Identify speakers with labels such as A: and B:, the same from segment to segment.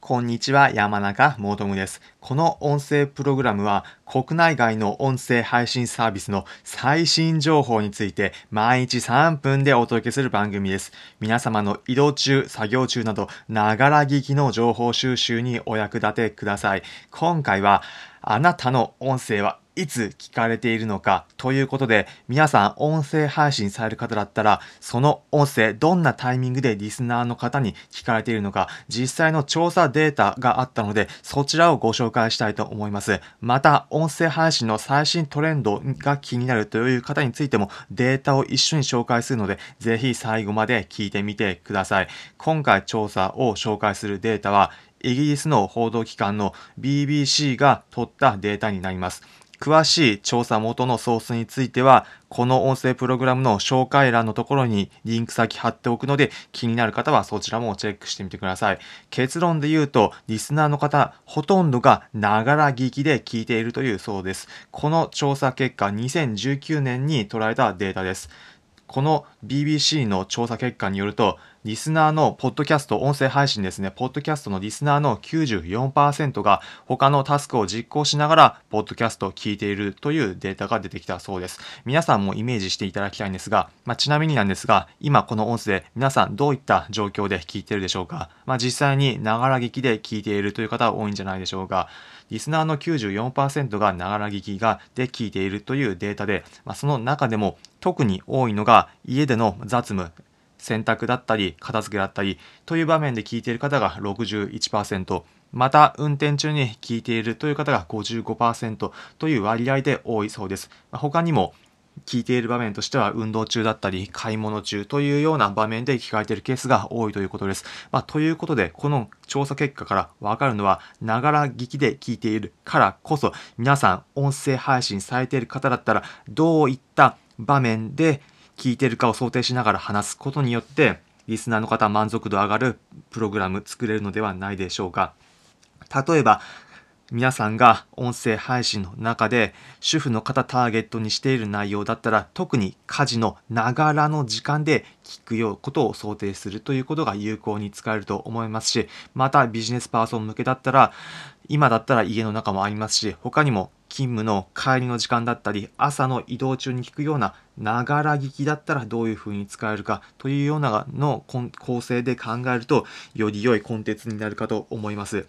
A: こんにちは、山中もとむです。この音声プログラムは国内外の音声配信サービスの最新情報について毎日3分でお届けする番組です。皆様の移動中、作業中など、ながら聞きの情報収集にお役立てください。今回は、あなたの音声はいつ聞かれているのかということで、皆さん音声配信される方だったら、その音声、どんなタイミングでリスナーの方に聞かれているのか、実際の調査データがあったので、そちらをご紹介したいと思います。また、音声配信の最新トレンドが気になるという方についても、データを一緒に紹介するので、ぜひ最後まで聞いてみてください。今回調査を紹介するデータは、イギリスの報道機関の BBC が取ったデータになります。詳しい調査元のソースについては、この音声プログラムの紹介欄のところにリンク先貼っておくので、気になる方はそちらもチェックしてみてください。結論で言うと、リスナーの方、ほとんどがながら聞きで聞いているというそうです。この調査結果、2019年に捉えたデータです。この BBC の調査結果によると、リスナーのポッドキャスト、音声配信ですね、ポッドキャストのリスナーの94%が他のタスクを実行しながら、ポッドキャストを聞いているというデータが出てきたそうです。皆さんもイメージしていただきたいんですが、まあ、ちなみになんですが、今この音声、皆さんどういった状況で聞いているでしょうかまあ、実際にながら聞きで聞いているという方は多いんじゃないでしょうか。リスナーの94%がながら聞きがで聞いているというデータで、まあ、その中でも特に多いのが家での雑務、洗濯だったり片付けだったりという場面で聞いている方が61%、また運転中に聞いているという方が55%という割合で多いそうです。他にも聞いている場面としては運動中だったり買い物中というような場面で聞かれているケースが多いということです。まあ、ということで、この調査結果からわかるのは、ながら聞きで聞いているからこそ、皆さん音声配信されている方だったら、どういった場面で聞いてるかを想定しながら話すことによって、リスナーの方満足度上がるプログラム作れるのではないでしょうか。例えば、皆さんが音声配信の中で主婦の方ターゲットにしている内容だったら特に家事のながらの時間で聞くようことを想定するということが有効に使えると思いますしまたビジネスパーソン向けだったら今だったら家の中もありますし他にも勤務の帰りの時間だったり朝の移動中に聞くようなながら聞きだったらどういうふうに使えるかというようなの構成で考えるとより良いコンテンツになるかと思います。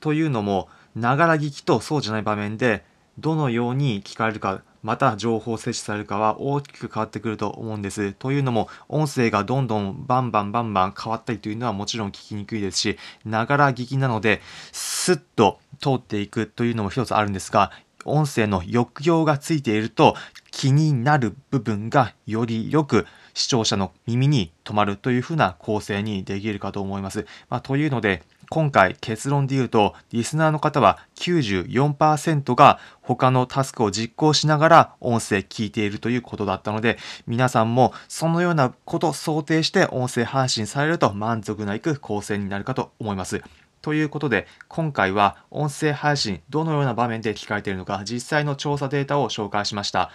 A: というのもながら聞きとそうじゃない場面でどのように聞かれるかまた情報摂取されるかは大きく変わってくると思うんです。というのも音声がどんどんバンバンバンバン変わったりというのはもちろん聞きにくいですしながら聞きなのでスッと通っていくというのも一つあるんですが音声の抑揚がついていると気になる部分がよりよく視聴者の耳に止まるというふうな構成にできるかと思います。まあ、というので今回結論で言うと、リスナーの方は94%が他のタスクを実行しながら音声聞いているということだったので、皆さんもそのようなことを想定して音声配信されると満足のいく構成になるかと思います。ということで、今回は音声配信どのような場面で聞かれているのか実際の調査データを紹介しました。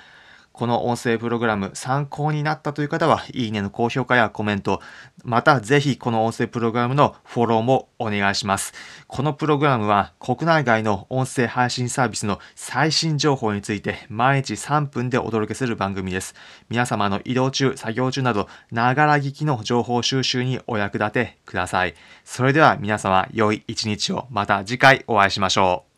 A: この音声プログラム参考になったという方は、いいねの高評価やコメント、またぜひこの音声プログラムのフォローもお願いします。このプログラムは国内外の音声配信サービスの最新情報について毎日3分でお届けする番組です。皆様の移動中、作業中など、ながら聞きの情報収集にお役立てください。それでは皆様、良い一日をまた次回お会いしましょう。